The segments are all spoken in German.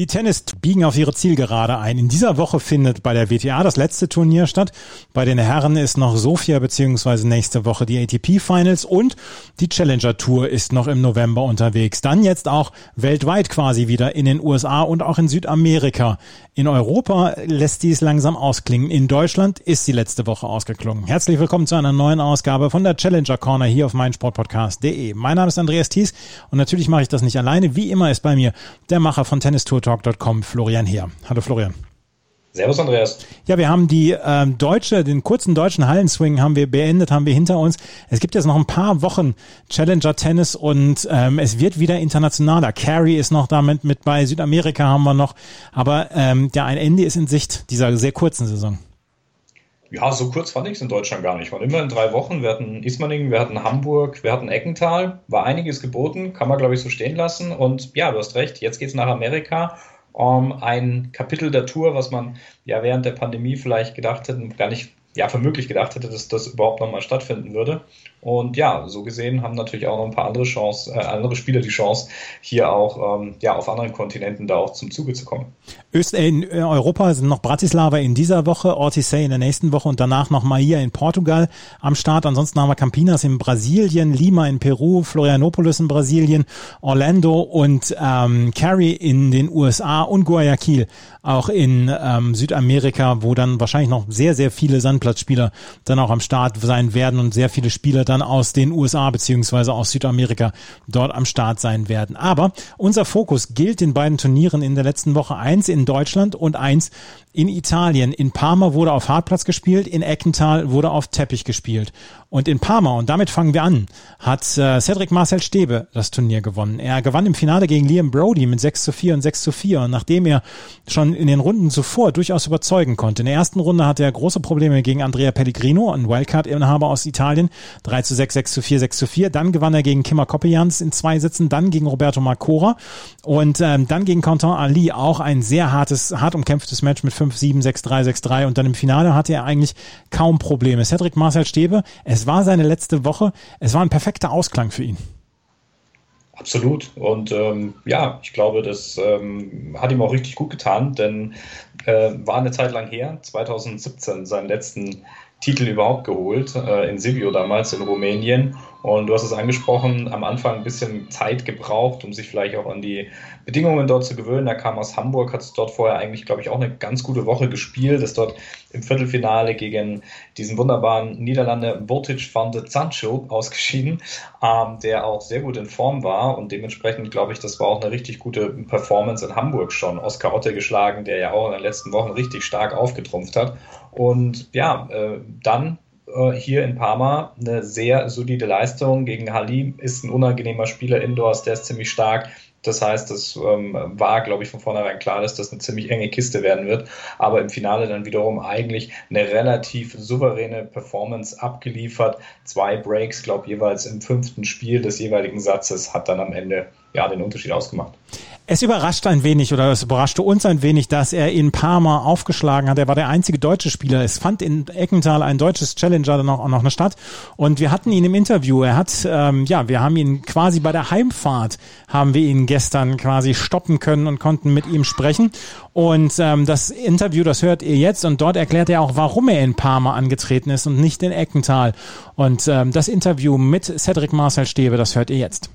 Die Tennis biegen auf ihre Zielgerade ein. In dieser Woche findet bei der WTA das letzte Turnier statt. Bei den Herren ist noch Sofia beziehungsweise nächste Woche die ATP Finals und die Challenger Tour ist noch im November unterwegs. Dann jetzt auch weltweit quasi wieder in den USA und auch in Südamerika. In Europa lässt dies langsam ausklingen. In Deutschland ist die letzte Woche ausgeklungen. Herzlich willkommen zu einer neuen Ausgabe von der Challenger Corner hier auf meinsportpodcast.de. Mein Name ist Andreas Thies und natürlich mache ich das nicht alleine. Wie immer ist bei mir der Macher von Tennis Tour Talk.com, Florian Heer. Hallo Florian. Servus Andreas. Ja, wir haben die äh, deutsche, den kurzen deutschen Hallenswing haben wir beendet, haben wir hinter uns. Es gibt jetzt noch ein paar Wochen Challenger Tennis und ähm, es wird wieder internationaler. Carey ist noch damit mit bei, Südamerika haben wir noch, aber ähm, ja, ein Ende ist in Sicht dieser sehr kurzen Saison. Ja, so kurz fand ich es in Deutschland gar nicht. Waren immer in drei Wochen. Wir hatten Ismaning, wir hatten Hamburg, wir hatten Eckental. War einiges geboten, kann man glaube ich so stehen lassen. Und ja, du hast recht, jetzt geht es nach Amerika. Um, ein Kapitel der Tour, was man ja während der Pandemie vielleicht gedacht hätte, gar nicht ja, für möglich gedacht hätte, dass das überhaupt nochmal stattfinden würde. Und ja, so gesehen haben natürlich auch noch ein paar andere Chance, äh, andere Spieler die Chance, hier auch ähm, ja, auf anderen Kontinenten da auch zum Zuge zu kommen. Öst äh, in Europa sind noch Bratislava in dieser Woche, Ortisei in der nächsten Woche und danach noch Maia in Portugal am Start. Ansonsten haben wir Campinas in Brasilien, Lima in Peru, Florianopolis in Brasilien, Orlando und ähm, Cary in den USA und Guayaquil auch in ähm, Südamerika, wo dann wahrscheinlich noch sehr, sehr viele Sandplatzspieler dann auch am Start sein werden und sehr viele Spieler dann aus den USA beziehungsweise aus Südamerika dort am Start sein werden. Aber unser Fokus gilt den beiden Turnieren in der letzten Woche. Eins in Deutschland und eins in Italien. In Parma wurde auf Hartplatz gespielt, in Eckental wurde auf Teppich gespielt. Und in Parma, und damit fangen wir an, hat äh, Cedric Marcel Stäbe das Turnier gewonnen. Er gewann im Finale gegen Liam Brody mit 6 zu 4 und 6 zu 4. Und nachdem er schon in den Runden zuvor durchaus überzeugen konnte. In der ersten Runde hatte er große Probleme gegen Andrea Pellegrino, ein Wildcard-Inhaber aus Italien. 3 zu 6, 6 zu 4, 6 zu 4. Dann gewann er gegen Kimmer Koppejans in zwei Sitzen, dann gegen Roberto Marcora und ähm, dann gegen Quentin Ali auch ein sehr hartes, hart umkämpftes Match mit 5-7, 6-3, 6-3 und dann im Finale hatte er eigentlich kaum Probleme. Cedric Marcel Stäbe, es war seine letzte Woche, es war ein perfekter Ausklang für ihn. Absolut. Und ähm, ja, ich glaube, das ähm, hat ihm auch richtig gut getan, denn äh, war eine Zeit lang her, 2017, seinen letzten Titel überhaupt geholt, äh, in Sibiu damals in Rumänien. Und du hast es angesprochen, am Anfang ein bisschen Zeit gebraucht, um sich vielleicht auch an die Bedingungen dort zu gewöhnen. Er kam aus Hamburg, hat dort vorher eigentlich, glaube ich, auch eine ganz gute Woche gespielt, ist dort im Viertelfinale gegen diesen wunderbaren Niederlander Botic van de Sancho ausgeschieden, ähm, der auch sehr gut in Form war und dementsprechend, glaube ich, das war auch eine richtig gute Performance in Hamburg schon. Oskar Otte geschlagen, der ja auch in den letzten Wochen richtig stark aufgetrumpft hat. Und ja, äh, dann äh, hier in Parma eine sehr solide Leistung. Gegen Halim ist ein unangenehmer Spieler indoors, der ist ziemlich stark. Das heißt, das ähm, war, glaube ich, von vornherein klar, dass das eine ziemlich enge Kiste werden wird. Aber im Finale dann wiederum eigentlich eine relativ souveräne Performance abgeliefert. Zwei Breaks, glaube ich, jeweils im fünften Spiel des jeweiligen Satzes hat dann am Ende ja den Unterschied ausgemacht. Es überrascht ein wenig oder es überraschte uns ein wenig, dass er in Parma aufgeschlagen hat. Er war der einzige deutsche Spieler. Es fand in Eckenthal ein deutsches Challenger dann auch, noch eine Stadt. Und wir hatten ihn im Interview. Er hat, ähm, ja, wir haben ihn quasi bei der Heimfahrt, haben wir ihn gestern quasi stoppen können und konnten mit ihm sprechen. Und ähm, das Interview, das hört ihr jetzt. Und dort erklärt er auch, warum er in Parma angetreten ist und nicht in Eckenthal. Und ähm, das Interview mit Cedric Marcel Stebe, das hört ihr jetzt.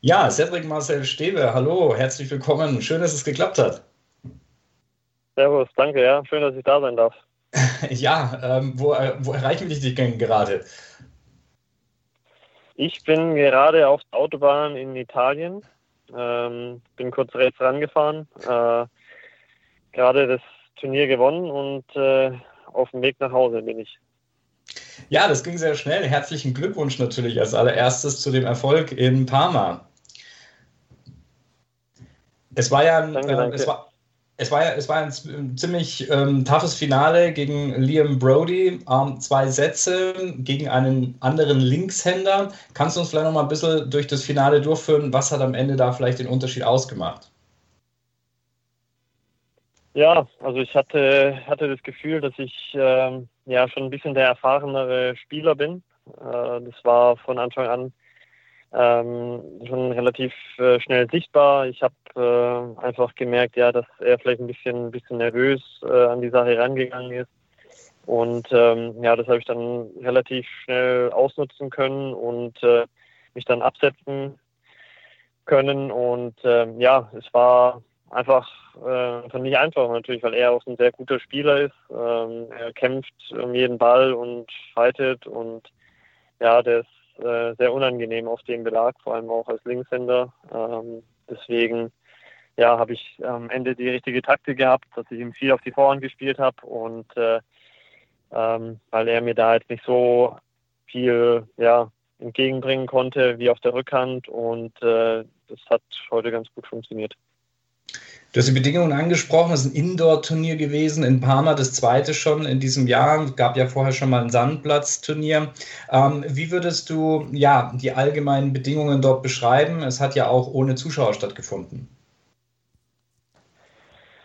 Ja, Cedric Marcel Stäbe, hallo, herzlich willkommen. Schön, dass es geklappt hat. Servus, danke, ja. Schön, dass ich da sein darf. ja, ähm, wo, äh, wo erreichen wir dich denn gerade? Ich bin gerade auf der Autobahn in Italien. Ähm, bin kurz rechts rangefahren. Äh, gerade das Turnier gewonnen und äh, auf dem Weg nach Hause bin ich. Ja, das ging sehr schnell. Herzlichen Glückwunsch natürlich als allererstes zu dem Erfolg in Parma. Es war ja ein, danke, äh, danke. Es war, es war ja, es war ein ziemlich ähm, toughes Finale gegen Liam Brody. Ähm, zwei Sätze gegen einen anderen Linkshänder. Kannst du uns vielleicht noch mal ein bisschen durch das Finale durchführen? Was hat am Ende da vielleicht den Unterschied ausgemacht? Ja, also ich hatte, hatte das Gefühl, dass ich ähm, ja schon ein bisschen der erfahrenere Spieler bin. Äh, das war von Anfang an ähm, schon relativ äh, schnell sichtbar. Ich habe äh, einfach gemerkt, ja, dass er vielleicht ein bisschen, ein bisschen nervös äh, an die Sache herangegangen ist. Und ähm, ja, das habe ich dann relativ schnell ausnutzen können und äh, mich dann absetzen können. Und ähm, ja, es war einfach, äh, nicht einfach natürlich, weil er auch ein sehr guter Spieler ist. Ähm, er kämpft um jeden Ball und fightet und ja, der ist äh, sehr unangenehm auf dem Belag, vor allem auch als Linkshänder. Ähm, deswegen ja, habe ich am Ende die richtige Taktik gehabt, dass ich ihm viel auf die Vorhand gespielt habe und äh, ähm, weil er mir da jetzt nicht so viel ja, entgegenbringen konnte wie auf der Rückhand und äh, das hat heute ganz gut funktioniert. Du hast die Bedingungen angesprochen, es ist ein Indoor-Turnier gewesen, in Parma das zweite schon in diesem Jahr, es gab ja vorher schon mal ein Sandplatz-Turnier. Ähm, wie würdest du ja, die allgemeinen Bedingungen dort beschreiben? Es hat ja auch ohne Zuschauer stattgefunden.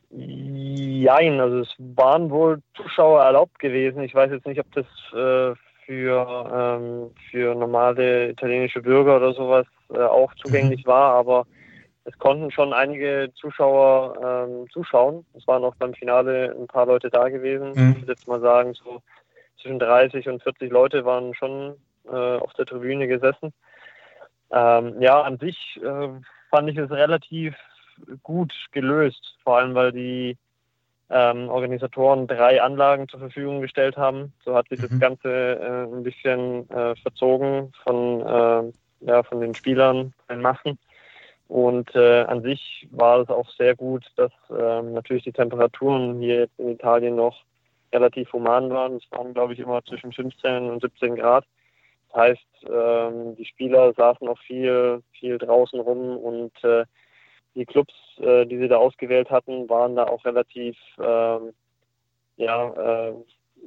Jein, also es waren wohl Zuschauer erlaubt gewesen. Ich weiß jetzt nicht, ob das äh, für, ähm, für normale italienische Bürger oder sowas äh, auch zugänglich mhm. war, aber es konnten schon einige Zuschauer ähm, zuschauen. Es waren auch beim Finale ein paar Leute da gewesen. Mhm. Ich würde jetzt mal sagen, so zwischen 30 und 40 Leute waren schon äh, auf der Tribüne gesessen. Ähm, ja, an sich äh, fand ich es relativ gut gelöst, vor allem weil die ähm, Organisatoren drei Anlagen zur Verfügung gestellt haben. So hat sich mhm. das Ganze äh, ein bisschen äh, verzogen von, äh, ja, von den Spielern, den Massen. Und äh, an sich war es auch sehr gut, dass ähm, natürlich die Temperaturen hier jetzt in Italien noch relativ human waren. Es waren, glaube ich, immer zwischen 15 und 17 Grad. Das heißt, ähm, die Spieler saßen auch viel, viel draußen rum und äh, die Clubs, äh, die sie da ausgewählt hatten, waren da auch relativ ähm, ja, äh,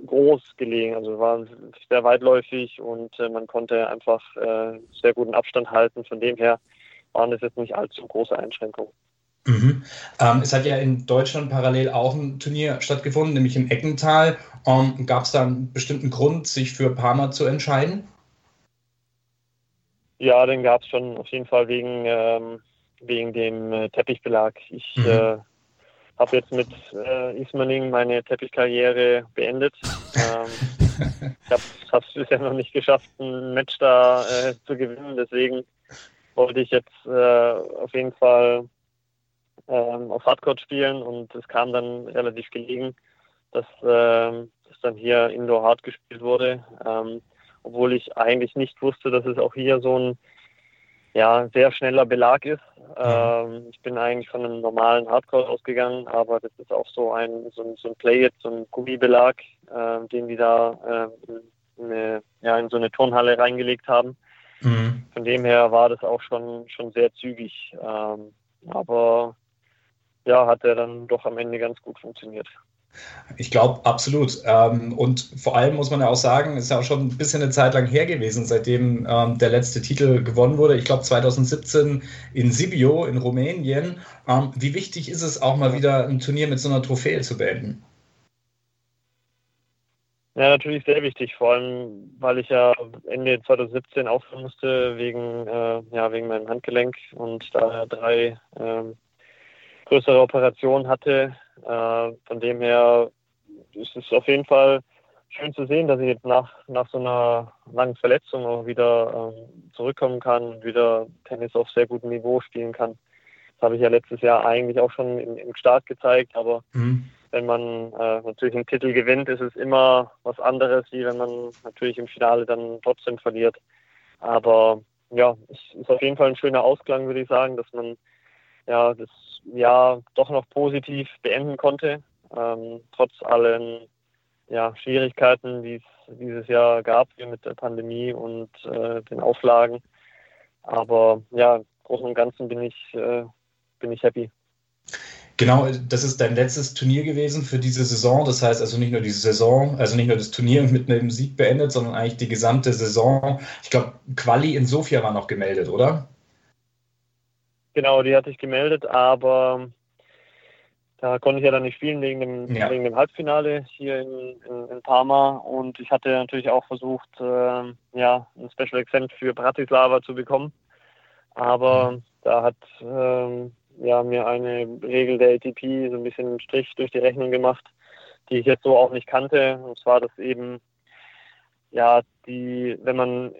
groß gelegen, also waren sehr weitläufig und äh, man konnte einfach äh, sehr guten Abstand halten. Von dem her waren das jetzt nicht allzu große Einschränkungen. Mhm. Ähm, es hat ja in Deutschland parallel auch ein Turnier stattgefunden, nämlich im Eckental. Ähm, Gab es da einen bestimmten Grund, sich für Parma zu entscheiden? Ja, den gab es schon auf jeden Fall wegen ähm, wegen dem äh, Teppichbelag. Ich mhm. äh, habe jetzt mit äh, Ismaning meine Teppichkarriere beendet. Ähm, ich habe es bisher noch nicht geschafft, ein Match da äh, zu gewinnen. Deswegen wollte ich jetzt äh, auf jeden Fall ähm, auf Hardcore spielen und es kam dann relativ gelegen, dass ähm, das dann hier Indoor Hard gespielt wurde. Ähm, obwohl ich eigentlich nicht wusste, dass es auch hier so ein ja, sehr schneller Belag ist. Mhm. Ähm, ich bin eigentlich von einem normalen Hardcore ausgegangen, aber das ist auch so ein, so ein, so ein Play-It, so ein Gummibelag, äh, den die da äh, in, eine, ja, in so eine Turnhalle reingelegt haben. Mhm. Von dem her war das auch schon, schon sehr zügig. Ähm, aber ja, hat er dann doch am Ende ganz gut funktioniert. Ich glaube, absolut. Ähm, und vor allem muss man ja auch sagen, ist ja auch schon ein bisschen eine Zeit lang her gewesen, seitdem ähm, der letzte Titel gewonnen wurde. Ich glaube 2017 in Sibiu in Rumänien. Ähm, wie wichtig ist es auch mal wieder ein Turnier mit so einer Trophäe zu beenden? Ja, natürlich sehr wichtig, vor allem, weil ich ja Ende 2017 aufhören musste wegen, äh, ja, wegen meinem Handgelenk und da drei äh, größere Operationen hatte, äh, von dem her ist es auf jeden Fall schön zu sehen, dass ich jetzt nach, nach so einer langen Verletzung auch wieder ähm, zurückkommen kann und wieder Tennis auf sehr gutem Niveau spielen kann. Das habe ich ja letztes Jahr eigentlich auch schon im, im Start gezeigt, aber mhm. Wenn man äh, natürlich einen Titel gewinnt, ist es immer was anderes, wie wenn man natürlich im Finale dann trotzdem verliert. Aber ja, es ist auf jeden Fall ein schöner Ausklang, würde ich sagen, dass man ja das Jahr doch noch positiv beenden konnte, ähm, trotz allen ja, Schwierigkeiten, die es dieses Jahr gab mit der Pandemie und äh, den Auflagen. Aber ja, im Großen und Ganzen bin ich, äh, bin ich happy. Genau, das ist dein letztes Turnier gewesen für diese Saison. Das heißt also nicht nur die Saison, also nicht nur das Turnier mit einem Sieg beendet, sondern eigentlich die gesamte Saison. Ich glaube, Quali in Sofia war noch gemeldet, oder? Genau, die hatte ich gemeldet, aber da konnte ich ja dann nicht spielen wegen dem, ja. wegen dem Halbfinale hier in, in, in, Parma. Und ich hatte natürlich auch versucht, äh, ja, ein Special Exempt für Bratislava zu bekommen. Aber mhm. da hat äh, ja, mir eine Regel der ATP so ein bisschen einen Strich durch die Rechnung gemacht, die ich jetzt so auch nicht kannte. Und zwar, dass eben, ja, die, wenn man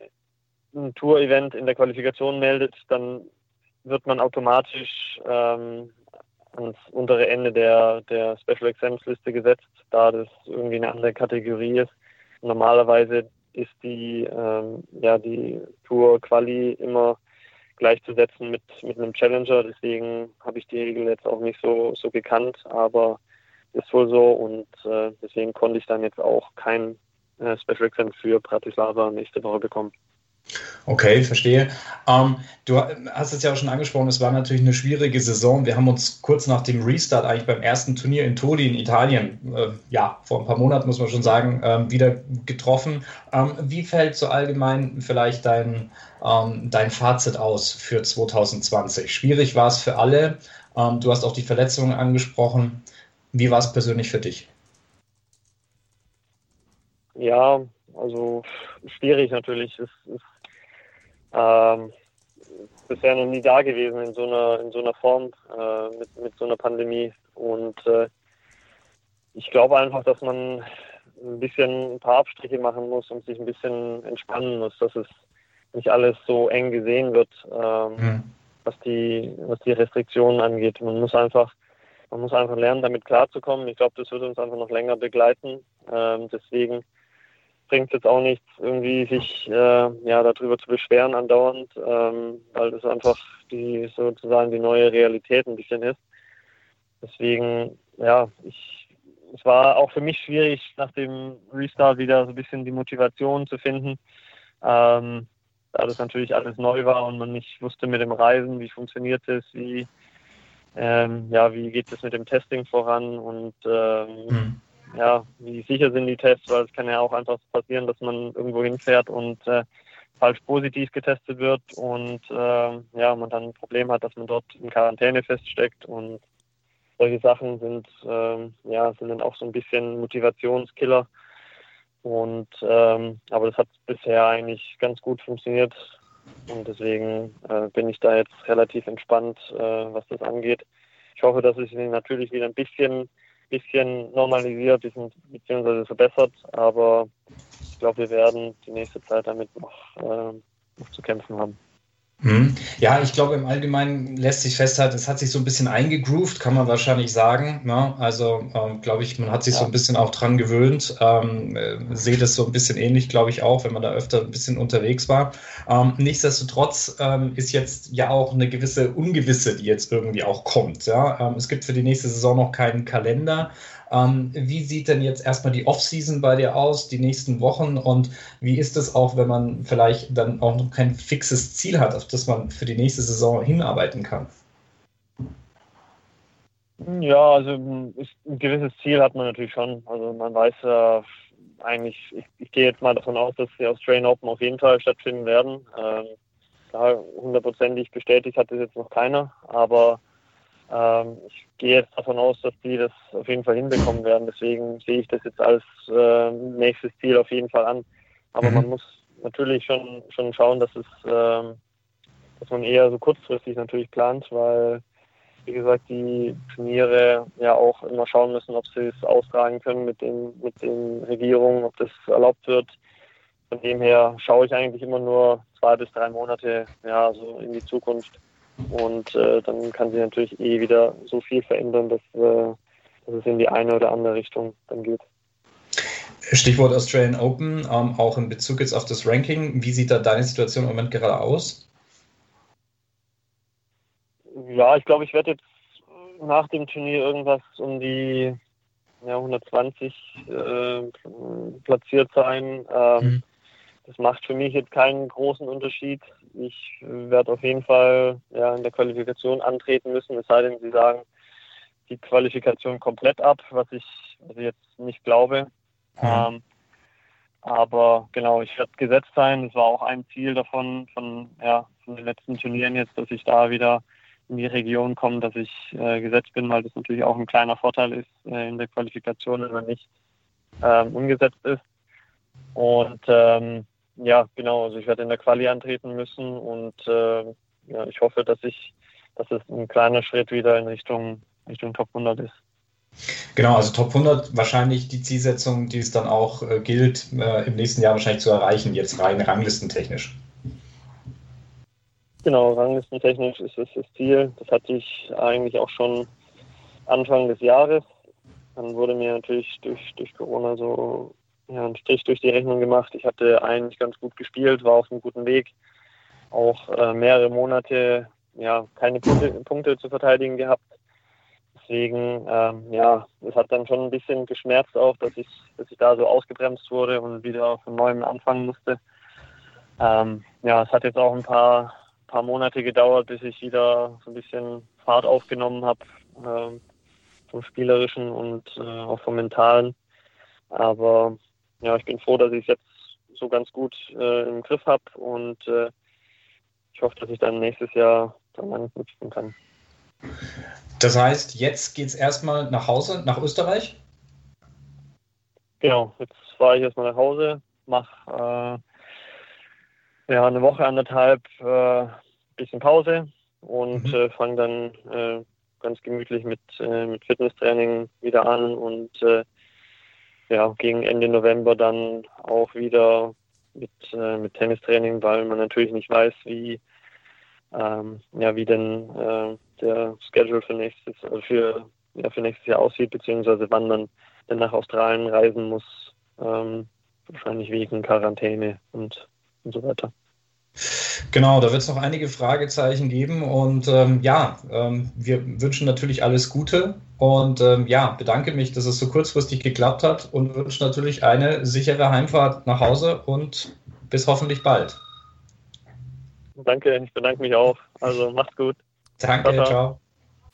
ein Tour-Event in der Qualifikation meldet, dann wird man automatisch ähm, ans untere Ende der, der Special Exempts Liste gesetzt, da das irgendwie eine andere Kategorie ist. Normalerweise ist die, ähm, ja, die Tour Quali immer gleichzusetzen mit, mit einem Challenger. Deswegen habe ich die Regel jetzt auch nicht so, so gekannt, aber ist wohl so und äh, deswegen konnte ich dann jetzt auch kein äh, Special Exempt für Bratislava nächste Woche bekommen. Okay, verstehe. Ähm, du hast es ja auch schon angesprochen, es war natürlich eine schwierige Saison. Wir haben uns kurz nach dem Restart, eigentlich beim ersten Turnier in Todi in Italien, äh, ja, vor ein paar Monaten muss man schon sagen, ähm, wieder getroffen. Ähm, wie fällt so allgemein vielleicht dein, ähm, dein Fazit aus für 2020? Schwierig war es für alle. Ähm, du hast auch die Verletzungen angesprochen. Wie war es persönlich für dich? Ja, also schwierig natürlich. Es ist ähm, bisher noch nie da gewesen in so einer, in so einer Form äh, mit, mit so einer Pandemie. Und äh, ich glaube einfach, dass man ein bisschen ein paar Abstriche machen muss und sich ein bisschen entspannen muss, dass es nicht alles so eng gesehen wird, ähm, mhm. was die was die Restriktionen angeht. Man muss einfach man muss einfach lernen, damit klarzukommen. Ich glaube, das wird uns einfach noch länger begleiten. Ähm, deswegen bringt es jetzt auch nichts, irgendwie sich äh, ja darüber zu beschweren andauernd, ähm, weil das einfach die sozusagen die neue Realität ein bisschen ist. Deswegen, ja, ich es war auch für mich schwierig, nach dem Restart wieder so ein bisschen die Motivation zu finden. Ähm, da das natürlich alles neu war und man nicht wusste mit dem Reisen, wie funktioniert es, wie ähm, ja, wie geht es mit dem Testing voran und ähm, mhm ja, wie sicher sind die Tests, weil es kann ja auch einfach passieren, dass man irgendwo hinfährt und äh, falsch positiv getestet wird und äh, ja, man dann ein Problem hat, dass man dort in Quarantäne feststeckt und solche Sachen sind äh, ja sind dann auch so ein bisschen Motivationskiller und ähm, aber das hat bisher eigentlich ganz gut funktioniert und deswegen äh, bin ich da jetzt relativ entspannt, äh, was das angeht. Ich hoffe, dass es natürlich wieder ein bisschen bisschen normalisiert bzw. verbessert, aber ich glaube, wir werden die nächste Zeit damit noch, äh, noch zu kämpfen haben. Hm. Ja, ich glaube, im Allgemeinen lässt sich festhalten, es hat sich so ein bisschen eingegroovt, kann man wahrscheinlich sagen. Ne? Also, ähm, glaube ich, man hat sich ja. so ein bisschen auch dran gewöhnt. Ähm, äh, sehe das so ein bisschen ähnlich, glaube ich, auch, wenn man da öfter ein bisschen unterwegs war. Ähm, nichtsdestotrotz ähm, ist jetzt ja auch eine gewisse Ungewisse, die jetzt irgendwie auch kommt. Ja? Ähm, es gibt für die nächste Saison noch keinen Kalender. Ähm, wie sieht denn jetzt erstmal die Off-Season bei dir aus, die nächsten Wochen? Und wie ist es auch, wenn man vielleicht dann auch noch kein fixes Ziel hat, auf das man für die nächste Saison hinarbeiten kann? Ja, also ein gewisses Ziel hat man natürlich schon. Also man weiß ja eigentlich, ich, ich gehe jetzt mal davon aus, dass die Australian Open auf jeden Fall stattfinden werden. Ähm, hundertprozentig bestätigt hat das jetzt noch keiner, aber ähm, ich gehe jetzt davon aus, dass die das auf jeden Fall hinbekommen werden. Deswegen sehe ich das jetzt als äh, nächstes Ziel auf jeden Fall an. Aber mhm. man muss natürlich schon, schon schauen, dass es, äh, dass man eher so kurzfristig natürlich plant, weil wie gesagt, die Turniere ja auch immer schauen müssen, ob sie es austragen können mit den, mit den Regierungen, ob das erlaubt wird. Von dem her schaue ich eigentlich immer nur zwei bis drei Monate ja, so in die Zukunft. Und äh, dann kann sich natürlich eh wieder so viel verändern, dass, äh, dass es in die eine oder andere Richtung dann geht. Stichwort Australian Open, ähm, auch in Bezug jetzt auf das Ranking. Wie sieht da deine Situation im Moment gerade aus? Ja, ich glaube, ich werde jetzt nach dem Turnier irgendwas um die ja, 120 äh, platziert sein. Ähm, mhm. Das macht für mich jetzt keinen großen Unterschied. Ich werde auf jeden Fall ja, in der Qualifikation antreten müssen, es sei denn, Sie sagen die Qualifikation komplett ab, was ich, was ich jetzt nicht glaube. Mhm. Ähm, aber genau, ich werde gesetzt sein. Das war auch ein Ziel davon, von, ja, von den letzten Turnieren jetzt, dass ich da wieder in die Region komme, dass ich äh, gesetzt bin, weil das natürlich auch ein kleiner Vorteil ist äh, in der Qualifikation, wenn man nicht ähm, umgesetzt ist. Und ähm, ja, genau, also ich werde in der Quali antreten müssen und äh, ja, ich hoffe, dass ich, dass es ein kleiner Schritt wieder in Richtung, Richtung Top 100 ist. Genau, also Top 100 wahrscheinlich die Zielsetzung, die es dann auch äh, gilt, äh, im nächsten Jahr wahrscheinlich zu erreichen, jetzt rein ranglistentechnisch. Genau, ranglistentechnisch ist es das Ziel. Das hatte ich eigentlich auch schon Anfang des Jahres. Dann wurde mir natürlich durch, durch Corona so ja, einen Strich durch die Rechnung gemacht. Ich hatte eigentlich ganz gut gespielt, war auf einem guten Weg. Auch äh, mehrere Monate ja, keine Punkte, Punkte zu verteidigen gehabt. Deswegen, ähm, ja, es hat dann schon ein bisschen geschmerzt auch, dass ich, dass ich da so ausgebremst wurde und wieder von neuem anfangen musste. Ähm, ja, es hat jetzt auch ein paar, paar Monate gedauert, bis ich wieder so ein bisschen Fahrt aufgenommen habe, äh, vom Spielerischen und äh, auch vom Mentalen. Aber ja, ich bin froh, dass ich es jetzt so ganz gut äh, im Griff habe und äh, ich hoffe, dass ich dann nächstes Jahr dann anknüpfen kann. Das heißt, jetzt geht es erstmal nach Hause, nach Österreich? Genau, jetzt fahre ich erstmal nach Hause, mache äh, ja, eine Woche, anderthalb, äh, bisschen Pause und mhm. äh, fange dann äh, ganz gemütlich mit, äh, mit Fitnesstraining wieder an und äh, ja, gegen Ende November dann auch wieder mit, äh, mit Tennistraining, weil man natürlich nicht weiß, wie, ähm, ja, wie denn äh, der Schedule für nächstes, also für, ja, für nächstes Jahr aussieht, beziehungsweise wann man denn nach Australien reisen muss, ähm, wahrscheinlich wegen Quarantäne und, und so weiter. Genau, da wird es noch einige Fragezeichen geben und ähm, ja, ähm, wir wünschen natürlich alles Gute und ähm, ja, bedanke mich, dass es so kurzfristig geklappt hat und wünsche natürlich eine sichere Heimfahrt nach Hause und bis hoffentlich bald. Danke, ich bedanke mich auch. Also macht's gut. Danke, ciao. ciao.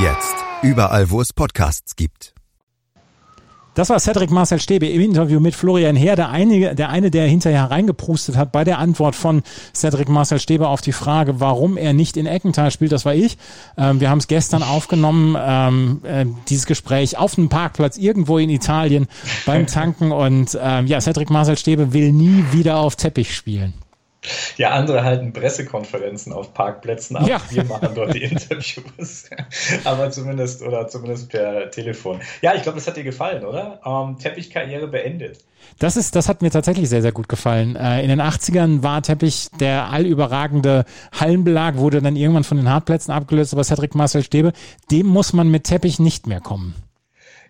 Jetzt überall, wo es Podcasts gibt. Das war Cedric Marcel Stäbe im Interview mit Florian Heer, der eine, der eine, der hinterher reingeprustet hat bei der Antwort von Cedric Marcel Stäbe auf die Frage, warum er nicht in Eckenthal spielt. Das war ich. Ähm, wir haben es gestern aufgenommen, ähm, äh, dieses Gespräch auf einem Parkplatz irgendwo in Italien beim Tanken und ähm, ja, Cedric Marcel Stäbe will nie wieder auf Teppich spielen. Ja, andere halten Pressekonferenzen auf Parkplätzen ab. Ja. Wir machen dort die Interviews. Aber zumindest oder zumindest per Telefon. Ja, ich glaube, das hat dir gefallen, oder? Ähm, Teppichkarriere beendet. Das ist, das hat mir tatsächlich sehr, sehr gut gefallen. Äh, in den 80ern war Teppich der allüberragende Hallenbelag, wurde dann irgendwann von den Hartplätzen abgelöst, aber Cedric Marcel Stäbe, dem muss man mit Teppich nicht mehr kommen.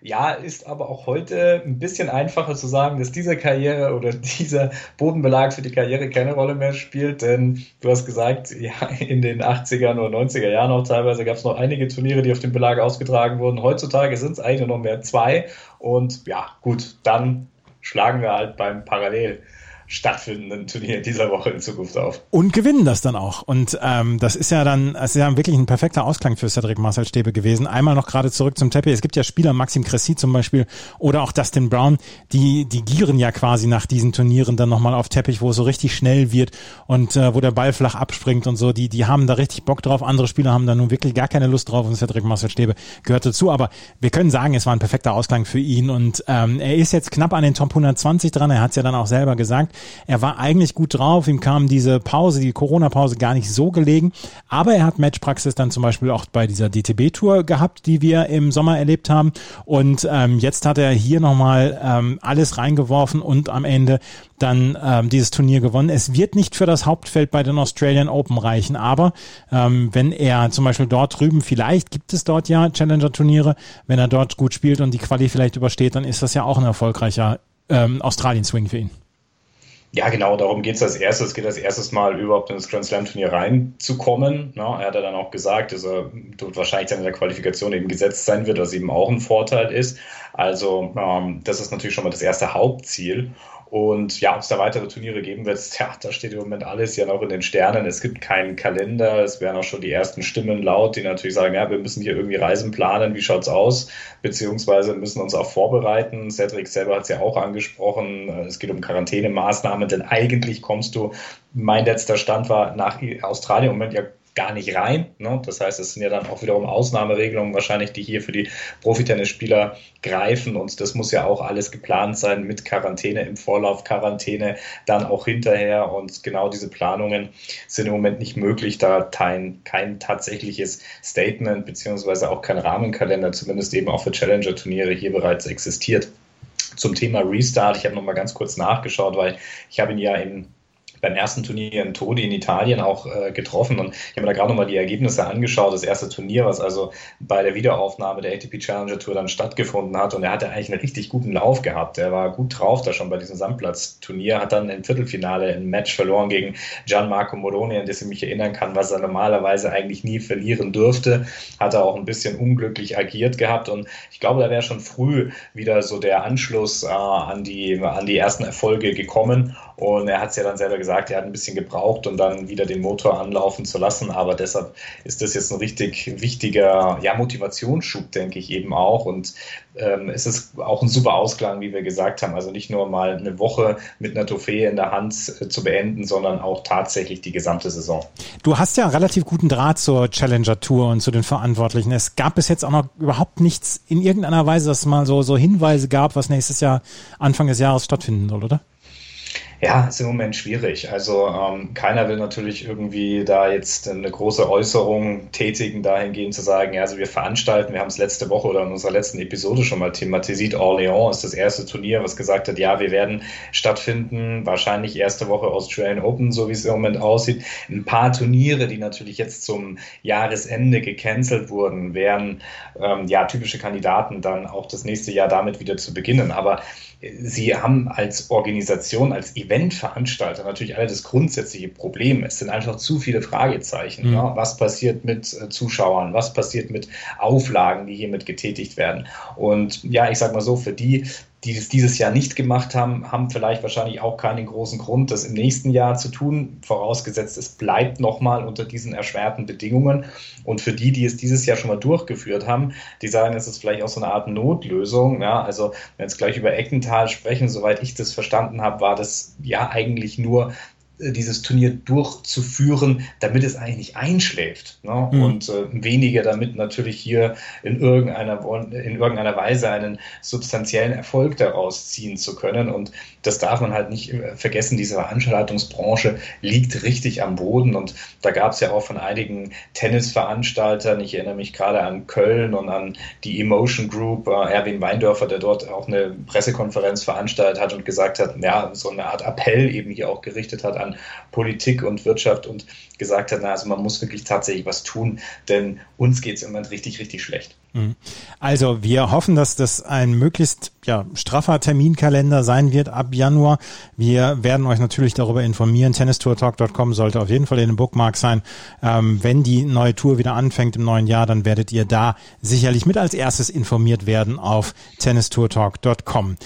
Ja, ist aber auch heute ein bisschen einfacher zu sagen, dass diese Karriere oder dieser Bodenbelag für die Karriere keine Rolle mehr spielt, denn du hast gesagt, ja, in den 80er oder 90er Jahren auch teilweise gab es noch einige Turniere, die auf dem Belag ausgetragen wurden. Heutzutage sind es eigentlich nur noch mehr zwei und ja, gut, dann schlagen wir halt beim Parallel stattfindenden Turnier dieser Woche in Zukunft auf. Und gewinnen das dann auch. Und ähm, das ist ja dann, es ist ja wirklich ein perfekter Ausklang für Cedric Marcel Stäbe gewesen. Einmal noch gerade zurück zum Teppich. Es gibt ja Spieler, Maxim Cressy zum Beispiel oder auch Dustin Brown, die, die gieren ja quasi nach diesen Turnieren dann nochmal auf Teppich, wo es so richtig schnell wird und äh, wo der Ball flach abspringt und so. Die, die haben da richtig Bock drauf. Andere Spieler haben da nun wirklich gar keine Lust drauf und Cedric Marcel Stäbe gehört dazu. Aber wir können sagen, es war ein perfekter Ausklang für ihn und ähm, er ist jetzt knapp an den Top 120 dran. Er hat es ja dann auch selber gesagt. Er war eigentlich gut drauf, ihm kam diese Pause, die Corona-Pause gar nicht so gelegen, aber er hat Matchpraxis dann zum Beispiel auch bei dieser DTB-Tour gehabt, die wir im Sommer erlebt haben und ähm, jetzt hat er hier nochmal ähm, alles reingeworfen und am Ende dann ähm, dieses Turnier gewonnen. Es wird nicht für das Hauptfeld bei den Australian Open reichen, aber ähm, wenn er zum Beispiel dort drüben, vielleicht gibt es dort ja Challenger-Turniere, wenn er dort gut spielt und die Quali vielleicht übersteht, dann ist das ja auch ein erfolgreicher ähm, Australien-Swing für ihn. Ja, genau, darum geht es als erstes. Es geht als erstes Mal überhaupt ins Grand Slam Turnier reinzukommen. Ja, er hat ja dann auch gesagt, dass er dort wahrscheinlich dann in der Qualifikation eben gesetzt sein wird, was eben auch ein Vorteil ist. Also ähm, das ist natürlich schon mal das erste Hauptziel. Und ja, ob es da weitere Turniere geben wird, ja, da steht im Moment alles ja noch in den Sternen. Es gibt keinen Kalender. Es werden auch schon die ersten Stimmen laut, die natürlich sagen, ja, wir müssen hier irgendwie Reisen planen. Wie schaut's aus? Beziehungsweise müssen uns auch vorbereiten. Cedric selber hat es ja auch angesprochen. Es geht um Quarantänemaßnahmen, denn eigentlich kommst du, mein letzter Stand war nach Australien im Moment ja gar nicht rein. Ne? Das heißt, es sind ja dann auch wiederum Ausnahmeregelungen wahrscheinlich, die hier für die Profitennisspieler greifen. Und das muss ja auch alles geplant sein mit Quarantäne im Vorlauf, Quarantäne dann auch hinterher. Und genau diese Planungen sind im Moment nicht möglich, da kein, kein tatsächliches Statement beziehungsweise auch kein Rahmenkalender, zumindest eben auch für Challenger-Turniere hier bereits existiert. Zum Thema Restart, ich habe nochmal ganz kurz nachgeschaut, weil ich habe ihn ja in beim ersten Turnier in Todi in Italien auch äh, getroffen und ich habe mir da gerade nochmal die Ergebnisse angeschaut. Das erste Turnier, was also bei der Wiederaufnahme der ATP Challenger Tour dann stattgefunden hat und er hatte eigentlich einen richtig guten Lauf gehabt. Er war gut drauf da schon bei diesem Sandplatz-Turnier, hat dann im Viertelfinale ein Match verloren gegen Gianmarco Moroni, an das ich mich erinnern kann, was er normalerweise eigentlich nie verlieren dürfte. Hat er auch ein bisschen unglücklich agiert gehabt und ich glaube, da wäre schon früh wieder so der Anschluss äh, an, die, an die ersten Erfolge gekommen und er hat es ja dann selber gesagt, er hat ein bisschen gebraucht, um dann wieder den Motor anlaufen zu lassen. Aber deshalb ist das jetzt ein richtig wichtiger ja, Motivationsschub, denke ich eben auch. Und ähm, es ist auch ein super Ausklang, wie wir gesagt haben. Also nicht nur mal eine Woche mit einer Trophäe in der Hand äh, zu beenden, sondern auch tatsächlich die gesamte Saison. Du hast ja einen relativ guten Draht zur Challenger Tour und zu den Verantwortlichen. Es gab bis jetzt auch noch überhaupt nichts in irgendeiner Weise, dass es mal so, so Hinweise gab, was nächstes Jahr Anfang des Jahres stattfinden soll, oder? Ja, ist im Moment schwierig. Also ähm, keiner will natürlich irgendwie da jetzt eine große Äußerung tätigen, dahingehend zu sagen, ja, also wir veranstalten, wir haben es letzte Woche oder in unserer letzten Episode schon mal thematisiert, Orléans ist das erste Turnier, was gesagt hat, ja, wir werden stattfinden, wahrscheinlich erste Woche Australian Open, so wie es im Moment aussieht. Ein paar Turniere, die natürlich jetzt zum Jahresende gecancelt wurden, wären ähm, ja typische Kandidaten, dann auch das nächste Jahr damit wieder zu beginnen. Aber Sie haben als Organisation, als Eventveranstalter natürlich alle das grundsätzliche Problem. Es sind einfach zu viele Fragezeichen. Mhm. Ja. Was passiert mit äh, Zuschauern? Was passiert mit Auflagen, die hiermit getätigt werden? Und ja, ich sag mal so, für die, die es dieses Jahr nicht gemacht haben, haben vielleicht wahrscheinlich auch keinen großen Grund, das im nächsten Jahr zu tun, vorausgesetzt, es bleibt nochmal unter diesen erschwerten Bedingungen. Und für die, die es dieses Jahr schon mal durchgeführt haben, die sagen, es ist vielleicht auch so eine Art Notlösung. Ja, also wenn wir jetzt gleich über Eckental sprechen, soweit ich das verstanden habe, war das ja eigentlich nur dieses Turnier durchzuführen, damit es eigentlich nicht einschläft. Ne? Mhm. Und äh, weniger damit natürlich hier in irgendeiner, in irgendeiner Weise einen substanziellen Erfolg daraus ziehen zu können. Und das darf man halt nicht äh, vergessen, diese Veranstaltungsbranche liegt richtig am Boden. Und da gab es ja auch von einigen Tennisveranstaltern, ich erinnere mich gerade an Köln und an die Emotion Group, äh, Erwin Weindörfer, der dort auch eine Pressekonferenz veranstaltet hat und gesagt hat, ja, so eine Art Appell eben hier auch gerichtet hat an an Politik und Wirtschaft und gesagt hat, na, also man muss wirklich tatsächlich was tun, denn uns geht es im richtig, richtig schlecht. Mhm. Also wir hoffen, dass das ein möglichst ja, straffer Terminkalender sein wird ab Januar. Wir werden euch natürlich darüber informieren. Tennistourtalk.com sollte auf jeden Fall in den Bookmark sein. Ähm, wenn die neue Tour wieder anfängt im neuen Jahr, dann werdet ihr da sicherlich mit als erstes informiert werden auf tennistourtalk.com.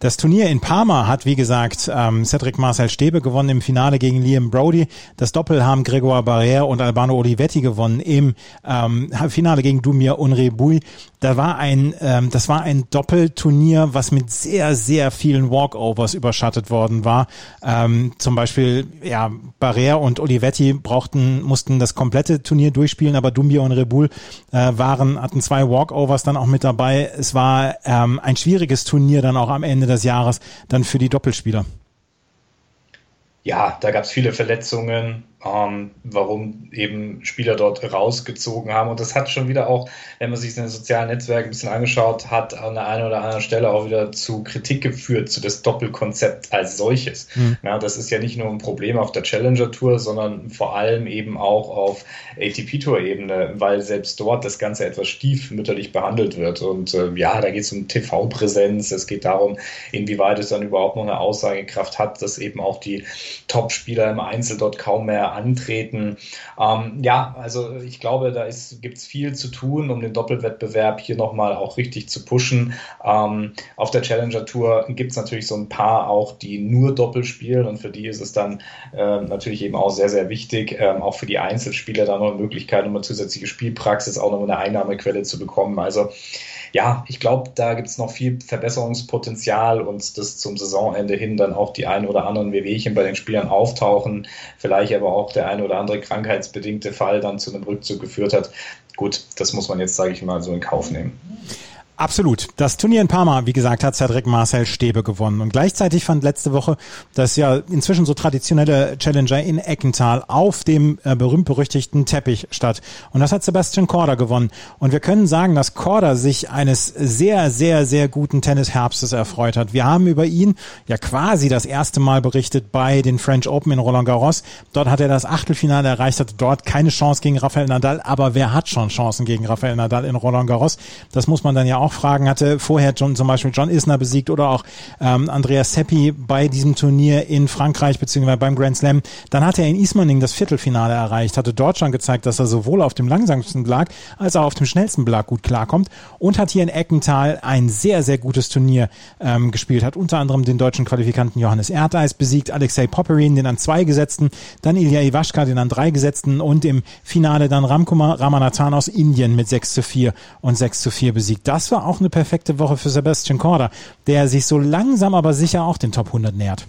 Das Turnier in Parma hat, wie gesagt, ähm, Cedric Marcel Stäbe gewonnen im Finale gegen Liam Brody. Das Doppel haben Gregor Barrère und Albano Olivetti gewonnen im ähm, Finale gegen Dumir Unrebui. Da war ein, ähm, das war ein Doppelturnier, was mit sehr, sehr vielen Walkovers überschattet worden war. Ähm, zum Beispiel, ja, Barrère und Olivetti brauchten, mussten das komplette Turnier durchspielen, aber Dumir und Rebul äh, waren, hatten zwei Walkovers dann auch mit dabei. Es war ähm, ein schwieriges Turnier dann auch am Ende des Jahres dann für die Doppelspieler. Ja, da gab es viele Verletzungen. Ähm, warum eben Spieler dort rausgezogen haben. Und das hat schon wieder auch, wenn man sich in den sozialen Netzwerken ein bisschen angeschaut hat, an der einen oder anderen Stelle auch wieder zu Kritik geführt, zu das Doppelkonzept als solches. Mhm. Ja, das ist ja nicht nur ein Problem auf der Challenger Tour, sondern vor allem eben auch auf ATP Tour Ebene, weil selbst dort das Ganze etwas stiefmütterlich behandelt wird. Und äh, ja, da geht es um TV-Präsenz, es geht darum, inwieweit es dann überhaupt noch eine Aussagekraft hat, dass eben auch die Top-Spieler im Einzel dort kaum mehr antreten. Ähm, ja, also ich glaube, da gibt es viel zu tun, um den Doppelwettbewerb hier nochmal auch richtig zu pushen. Ähm, auf der Challenger Tour gibt es natürlich so ein paar auch, die nur Doppel spielen und für die ist es dann äh, natürlich eben auch sehr, sehr wichtig, ähm, auch für die Einzelspieler da noch eine Möglichkeit, um eine zusätzliche Spielpraxis, auch noch eine Einnahmequelle zu bekommen. Also ja, ich glaube, da gibt es noch viel Verbesserungspotenzial und dass zum Saisonende hin dann auch die ein oder anderen Wehwehchen bei den Spielern auftauchen, vielleicht aber auch der ein oder andere krankheitsbedingte Fall dann zu einem Rückzug geführt hat. Gut, das muss man jetzt, sage ich mal, so in Kauf nehmen. Absolut. Das Turnier in Parma, wie gesagt, hat Cedric Marcel Stäbe gewonnen. Und gleichzeitig fand letzte Woche das ja inzwischen so traditionelle Challenger in Eckental auf dem äh, berühmt-berüchtigten Teppich statt. Und das hat Sebastian Korda gewonnen. Und wir können sagen, dass Korda sich eines sehr, sehr, sehr guten Tennisherbstes erfreut hat. Wir haben über ihn ja quasi das erste Mal berichtet bei den French Open in Roland Garros. Dort hat er das Achtelfinale erreicht, hatte dort keine Chance gegen Rafael Nadal. Aber wer hat schon Chancen gegen Rafael Nadal in Roland Garros? Das muss man dann ja auch auch Fragen hatte, vorher John, zum Beispiel John Isner besiegt oder auch ähm, Andreas Seppi bei diesem Turnier in Frankreich beziehungsweise beim Grand Slam. Dann hat er in Ismaning das Viertelfinale erreicht, hatte dort schon gezeigt, dass er sowohl auf dem langsamsten Belag als auch auf dem schnellsten Belag gut klarkommt und hat hier in Eckental ein sehr, sehr gutes Turnier ähm, gespielt, hat unter anderem den deutschen Qualifikanten Johannes Erdeis besiegt, Alexei Popperin, den an zwei gesetzten, dann Ilya Iwaschka, den an drei gesetzten und im Finale dann Ramkumar Ramanathan aus Indien mit 6 zu 4 und 6 zu 4 besiegt. Das war war auch eine perfekte Woche für Sebastian Korda, der sich so langsam aber sicher auch den Top 100 nähert.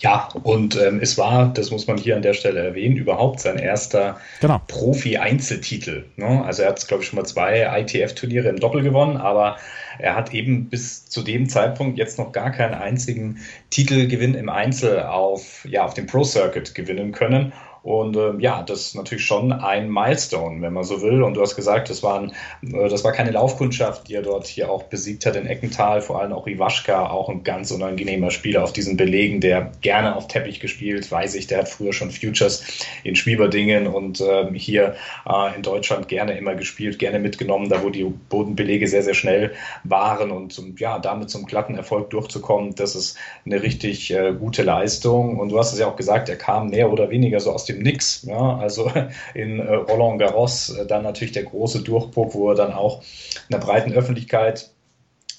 Ja, und ähm, es war, das muss man hier an der Stelle erwähnen, überhaupt sein erster genau. Profi-Einzeltitel. Ne? Also er hat, glaube ich, schon mal zwei ITF-Turniere im Doppel gewonnen, aber er hat eben bis zu dem Zeitpunkt jetzt noch gar keinen einzigen Titelgewinn im Einzel auf, ja, auf dem Pro-Circuit gewinnen können. Und ähm, ja, das ist natürlich schon ein Milestone, wenn man so will. Und du hast gesagt, das, waren, äh, das war keine Laufkundschaft, die er dort hier auch besiegt hat in Eckental. Vor allem auch Iwaschka, auch ein ganz unangenehmer Spieler auf diesen Belegen, der gerne auf Teppich gespielt, weiß ich, der hat früher schon Futures in Schwieberdingen und ähm, hier äh, in Deutschland gerne immer gespielt, gerne mitgenommen, da wo die Bodenbelege sehr, sehr schnell waren. Und ja, damit zum glatten Erfolg durchzukommen, das ist eine richtig äh, gute Leistung. Und du hast es ja auch gesagt, er kam mehr oder weniger so aus dem Nix. Ja, also in äh, Roland Garros äh, dann natürlich der große Durchbruch, wo er dann auch in der breiten Öffentlichkeit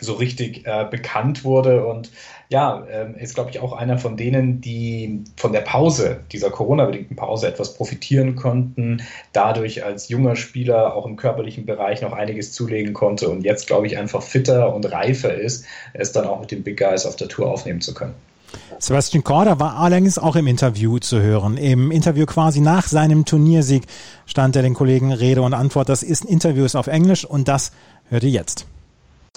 so richtig äh, bekannt wurde und ja, ähm, ist glaube ich auch einer von denen, die von der Pause, dieser Corona-bedingten Pause etwas profitieren konnten, dadurch als junger Spieler auch im körperlichen Bereich noch einiges zulegen konnte und jetzt glaube ich einfach fitter und reifer ist, es dann auch mit dem Big Guys auf der Tour aufnehmen zu können. Sebastian Korda war allerdings auch im Interview zu hören. Im Interview quasi nach seinem Turniersieg stand er den Kollegen Rede und Antwort. Das ist ein Interview ist auf Englisch und das hört ihr jetzt.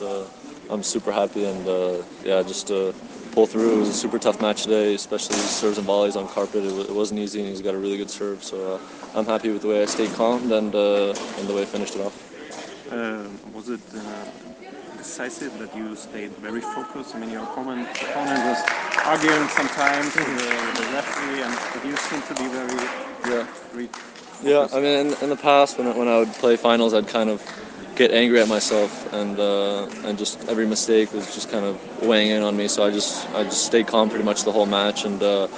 Uh, I'm super happy and uh, yeah, just to pull through. It was a super tough match today, especially serves and volleys on carpet. It, it wasn't easy and he's got a really good serve. So uh, I'm happy with the way I stayed calm and, uh, and the way I finished it off. Uh, was it uh, decisive that you stayed very focused. I mean, your opponent, opponent was arguing sometimes with, the, the referee, and but you seem to be very yeah. Re- yeah, I mean, in, in, the past when when I would play finals, I'd kind of get angry at myself, and uh, and just every mistake was just kind of weighing in on me. So I just I just stayed calm pretty much the whole match, and uh,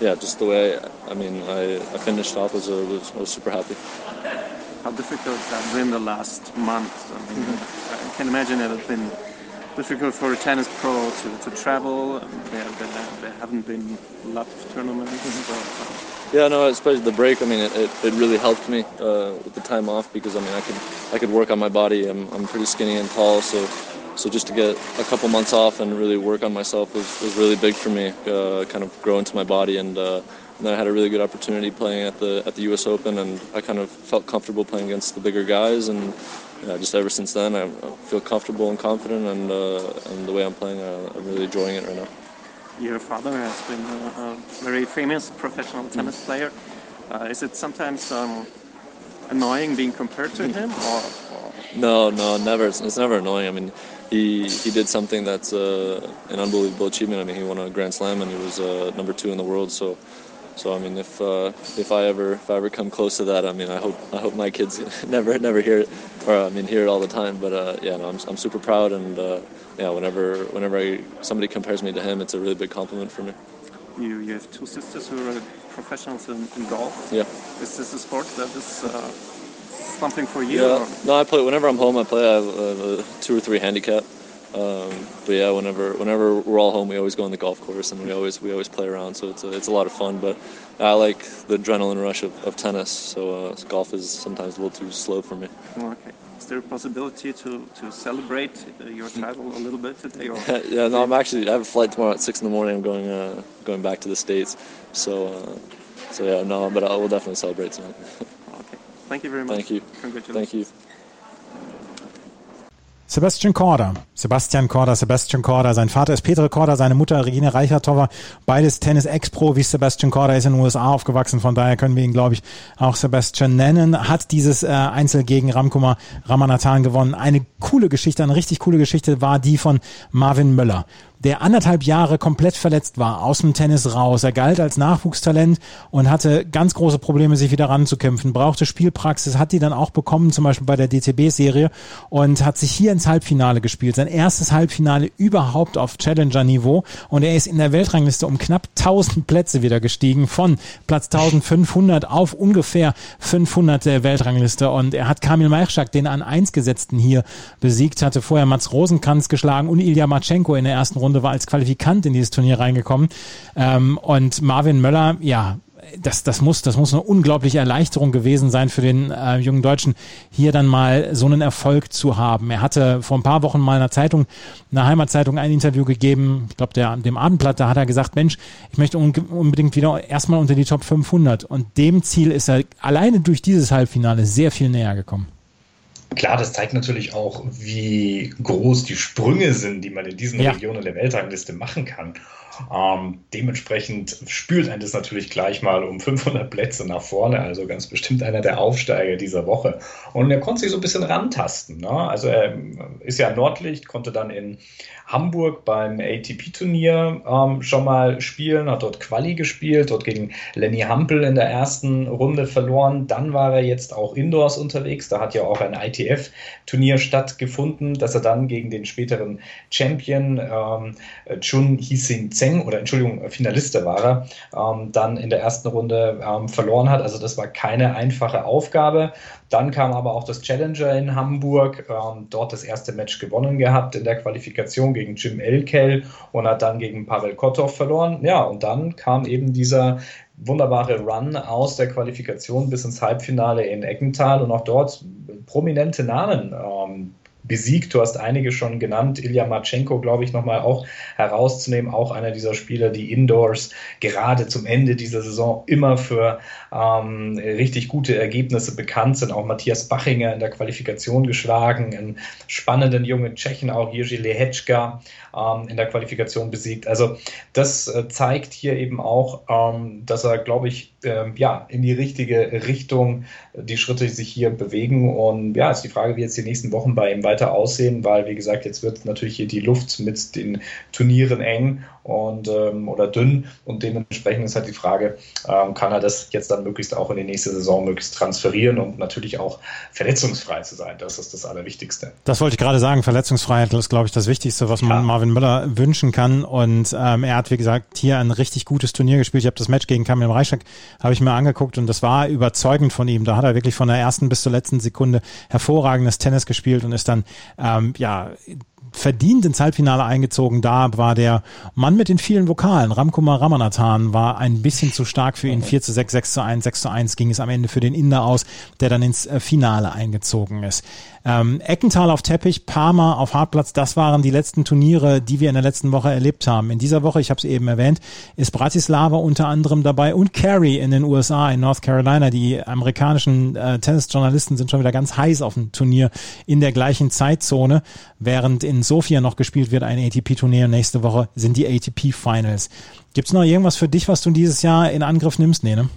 yeah, just the way I mean I, I finished off was, uh, was was super happy. How difficult that's been the last month? I mean, mm-hmm. I can imagine it has been difficult for a tennis pro to, to travel. There, there, there haven't been a lot of tournaments. Mm-hmm. So. Yeah, no, especially the break. I mean, it, it, it really helped me uh, with the time off because I mean, I could I could work on my body. I'm, I'm pretty skinny and tall, so so just to get a couple months off and really work on myself was, was really big for me. Uh, kind of grow into my body and. Uh, and then I had a really good opportunity playing at the at the U.S. Open, and I kind of felt comfortable playing against the bigger guys. And yeah, just ever since then, I, feel comfortable and confident, and uh, and the way I'm playing, I, I'm really enjoying it right now. your father has been a, very famous professional tennis mm. player. Uh, is it sometimes um, annoying being compared to him? Or, or? No, no, never. It's, it's, never annoying. I mean, he he did something that's uh, an unbelievable achievement. I mean, he won a Grand Slam and he was uh, number two in the world. So. So I mean, if uh, if I ever if I ever come close to that, I mean, I hope I hope my kids never never hear it, or I mean, hear it all the time. But uh, yeah, no, I'm I'm super proud, and uh, yeah, whenever whenever I, somebody compares me to him, it's a really big compliment for me. You you have two sisters who are professionals in, in golf. Yeah. Is this a sport that is uh, something for you? Yeah. Or? No, I play whenever I'm home. I play. I have a two or three handicap. Um, but yeah, whenever whenever we're all home, we always go on the golf course and we always we always play around. So it's a, it's a lot of fun. But I like the adrenaline rush of, of tennis. So uh, golf is sometimes a little too slow for me. Okay. Is there a possibility to, to celebrate uh, your title a little bit today? Or yeah, no, I'm actually I have a flight tomorrow at six in the morning. I'm going uh, going back to the states. So uh, so yeah, no, but I will definitely celebrate tonight. okay. Thank you very much. Thank you. Congratulations. Thank you. Sebastian Korda. Sebastian Korda, Sebastian Korda. Sein Vater ist Petre Korda, seine Mutter Regine Reichertower. Beides Tennis-Ex-Pro, wie Sebastian Korda ist in den USA aufgewachsen. Von daher können wir ihn, glaube ich, auch Sebastian nennen. Hat dieses äh, Einzel gegen Ramkumar Ramanathan gewonnen. Eine coole Geschichte, eine richtig coole Geschichte war die von Marvin Möller der anderthalb Jahre komplett verletzt war, aus dem Tennis raus. Er galt als Nachwuchstalent und hatte ganz große Probleme, sich wieder ranzukämpfen, brauchte Spielpraxis, hat die dann auch bekommen, zum Beispiel bei der DTB-Serie und hat sich hier ins Halbfinale gespielt. Sein erstes Halbfinale überhaupt auf Challenger-Niveau und er ist in der Weltrangliste um knapp 1000 Plätze wieder gestiegen, von Platz 1500 auf ungefähr 500 der Weltrangliste und er hat Kamil Maichak, den an 1 gesetzten hier besiegt, hatte vorher Mats Rosenkranz geschlagen und Ilya Matschenko in der ersten Runde Runde, war als Qualifikant in dieses Turnier reingekommen. Ähm, und Marvin Möller, ja, das, das muss, das muss eine unglaubliche Erleichterung gewesen sein für den äh, jungen Deutschen, hier dann mal so einen Erfolg zu haben. Er hatte vor ein paar Wochen mal in einer Zeitung, einer Heimatzeitung ein Interview gegeben, ich glaube, dem Abendblatt, da hat er gesagt, Mensch, ich möchte un unbedingt wieder erstmal unter die Top 500. Und dem Ziel ist er alleine durch dieses Halbfinale sehr viel näher gekommen. Klar, das zeigt natürlich auch, wie groß die Sprünge sind, die man in diesen ja. Regionen der Weltrangliste machen kann. Ähm, dementsprechend spült ein das natürlich gleich mal um 500 Plätze nach vorne, also ganz bestimmt einer der Aufsteiger dieser Woche. Und er konnte sich so ein bisschen rantasten. Ne? Also er ist ja Nordlicht, konnte dann in Hamburg beim ATP-Turnier ähm, schon mal spielen, hat dort Quali gespielt, dort gegen Lenny Hampel in der ersten Runde verloren. Dann war er jetzt auch indoors unterwegs, da hat ja auch ein ITF-Turnier stattgefunden, dass er dann gegen den späteren Champion ähm, Chun Hising Zeng, oder Entschuldigung, Finaliste war er, ähm, dann in der ersten Runde ähm, verloren hat. Also das war keine einfache Aufgabe. Dann kam aber auch das Challenger in Hamburg, ähm, dort das erste Match gewonnen gehabt in der Qualifikation gegen Jim Elkel und hat dann gegen Pavel Kotov verloren. Ja, und dann kam eben dieser wunderbare Run aus der Qualifikation bis ins Halbfinale in Eckental und auch dort prominente Namen ähm, besiegt. Du hast einige schon genannt. Ilya Matschenko, glaube ich, nochmal auch herauszunehmen. Auch einer dieser Spieler, die indoors gerade zum Ende dieser Saison immer für ähm, richtig gute Ergebnisse bekannt sind. Auch Matthias Bachinger in der Qualifikation geschlagen. Einen spannenden jungen Tschechen, auch Jiří Lehečka ähm, in der Qualifikation besiegt. Also das äh, zeigt hier eben auch, ähm, dass er, glaube ich, äh, ja, in die richtige Richtung die Schritte sich hier bewegen. Und ja, ist die Frage, wie jetzt die nächsten Wochen bei ihm weiter weiter aussehen, weil wie gesagt, jetzt wird natürlich hier die Luft mit den Turnieren eng und ähm, oder dünn und dementsprechend ist halt die Frage, ähm, kann er das jetzt dann möglichst auch in die nächste Saison möglichst transferieren und natürlich auch verletzungsfrei zu sein. Das ist das Allerwichtigste. Das wollte ich gerade sagen. Verletzungsfreiheit ist, glaube ich, das Wichtigste, was man ja. Marvin Müller wünschen kann. Und ähm, er hat, wie gesagt, hier ein richtig gutes Turnier gespielt. Ich habe das Match gegen Kamil Reichak habe ich mir angeguckt und das war überzeugend von ihm. Da hat er wirklich von der ersten bis zur letzten Sekunde hervorragendes Tennis gespielt und ist dann ähm, ja verdient ins Halbfinale eingezogen. Da war der Mann mit den vielen Vokalen, Ramkumar Ramanathan, war ein bisschen zu stark für ihn. 4 zu 6, 6 zu 1, 6 zu 1 ging es am Ende für den Inder aus, der dann ins äh, Finale eingezogen ist. Ähm, Eckental auf Teppich, Parma auf Hartplatz, das waren die letzten Turniere, die wir in der letzten Woche erlebt haben. In dieser Woche, ich habe es eben erwähnt, ist Bratislava unter anderem dabei und Cary in den USA, in North Carolina. Die amerikanischen äh, Tennisjournalisten sind schon wieder ganz heiß auf ein Turnier in der gleichen Zeitzone, während in Sofia noch gespielt wird, ein ATP-Turnier. Nächste Woche sind die ATP-Finals. Gibt's noch irgendwas für dich, was du dieses Jahr in Angriff nimmst? Nee, ne?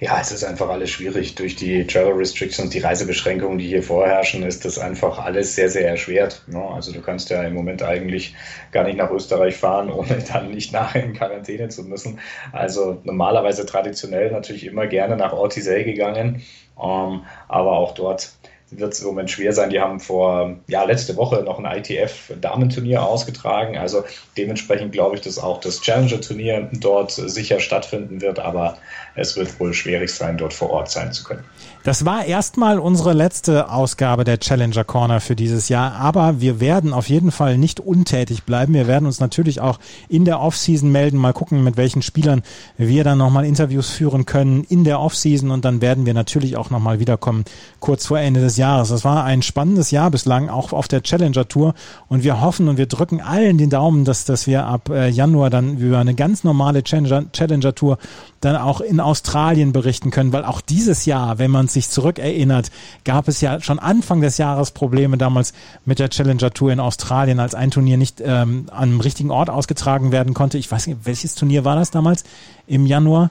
Ja, es ist einfach alles schwierig. Durch die Travel Restrictions, die Reisebeschränkungen, die hier vorherrschen, ist das einfach alles sehr, sehr erschwert. Ne? Also du kannst ja im Moment eigentlich gar nicht nach Österreich fahren, ohne dann nicht nachher in Quarantäne zu müssen. Also normalerweise traditionell natürlich immer gerne nach Ortisei gegangen, ähm, aber auch dort wird es im Moment schwer sein. Die haben vor, ja, letzte Woche noch ein ITF-Damenturnier ausgetragen. Also dementsprechend glaube ich, dass auch das Challenger-Turnier dort sicher stattfinden wird, aber es wird wohl schwierig sein, dort vor Ort sein zu können. Das war erstmal unsere letzte Ausgabe der Challenger Corner für dieses Jahr, aber wir werden auf jeden Fall nicht untätig bleiben. Wir werden uns natürlich auch in der Offseason melden, mal gucken, mit welchen Spielern wir dann nochmal Interviews führen können in der Offseason und dann werden wir natürlich auch nochmal wiederkommen, kurz vor Ende des Jahres. Das war ein spannendes Jahr bislang, auch auf der Challenger Tour und wir hoffen und wir drücken allen den Daumen, dass, dass wir ab äh, Januar dann über eine ganz normale Challenger, Challenger Tour dann auch in Australien berichten können, weil auch dieses Jahr, wenn man sich zurückerinnert, gab es ja schon Anfang des Jahres Probleme damals mit der Challenger Tour in Australien, als ein Turnier nicht ähm, am richtigen Ort ausgetragen werden konnte. Ich weiß nicht, welches Turnier war das damals im Januar?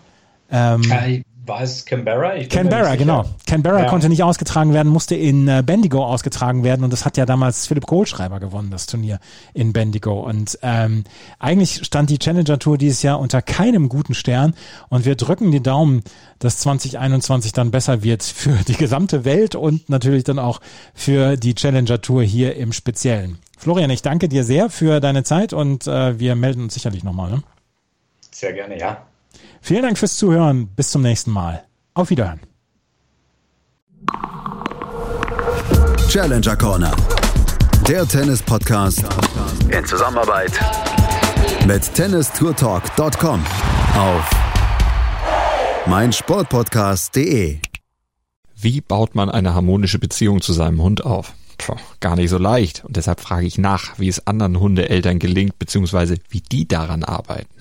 Ähm, war es Canberra? Ich Canberra, genau. Canberra ja. konnte nicht ausgetragen werden, musste in äh, Bendigo ausgetragen werden und das hat ja damals Philipp Kohlschreiber gewonnen, das Turnier in Bendigo. Und ähm, eigentlich stand die Challenger Tour dieses Jahr unter keinem guten Stern und wir drücken die Daumen, dass 2021 dann besser wird für die gesamte Welt und natürlich dann auch für die Challenger Tour hier im Speziellen. Florian, ich danke dir sehr für deine Zeit und äh, wir melden uns sicherlich nochmal. Ne? Sehr gerne, ja. Vielen Dank fürs Zuhören. Bis zum nächsten Mal. Auf Wiederhören. Challenger Corner. Der Tennis-Podcast in Zusammenarbeit mit tennistourtalk.com auf meinsportpodcast.de. Wie baut man eine harmonische Beziehung zu seinem Hund auf? Puh, gar nicht so leicht. Und deshalb frage ich nach, wie es anderen Hundeeltern gelingt, beziehungsweise wie die daran arbeiten.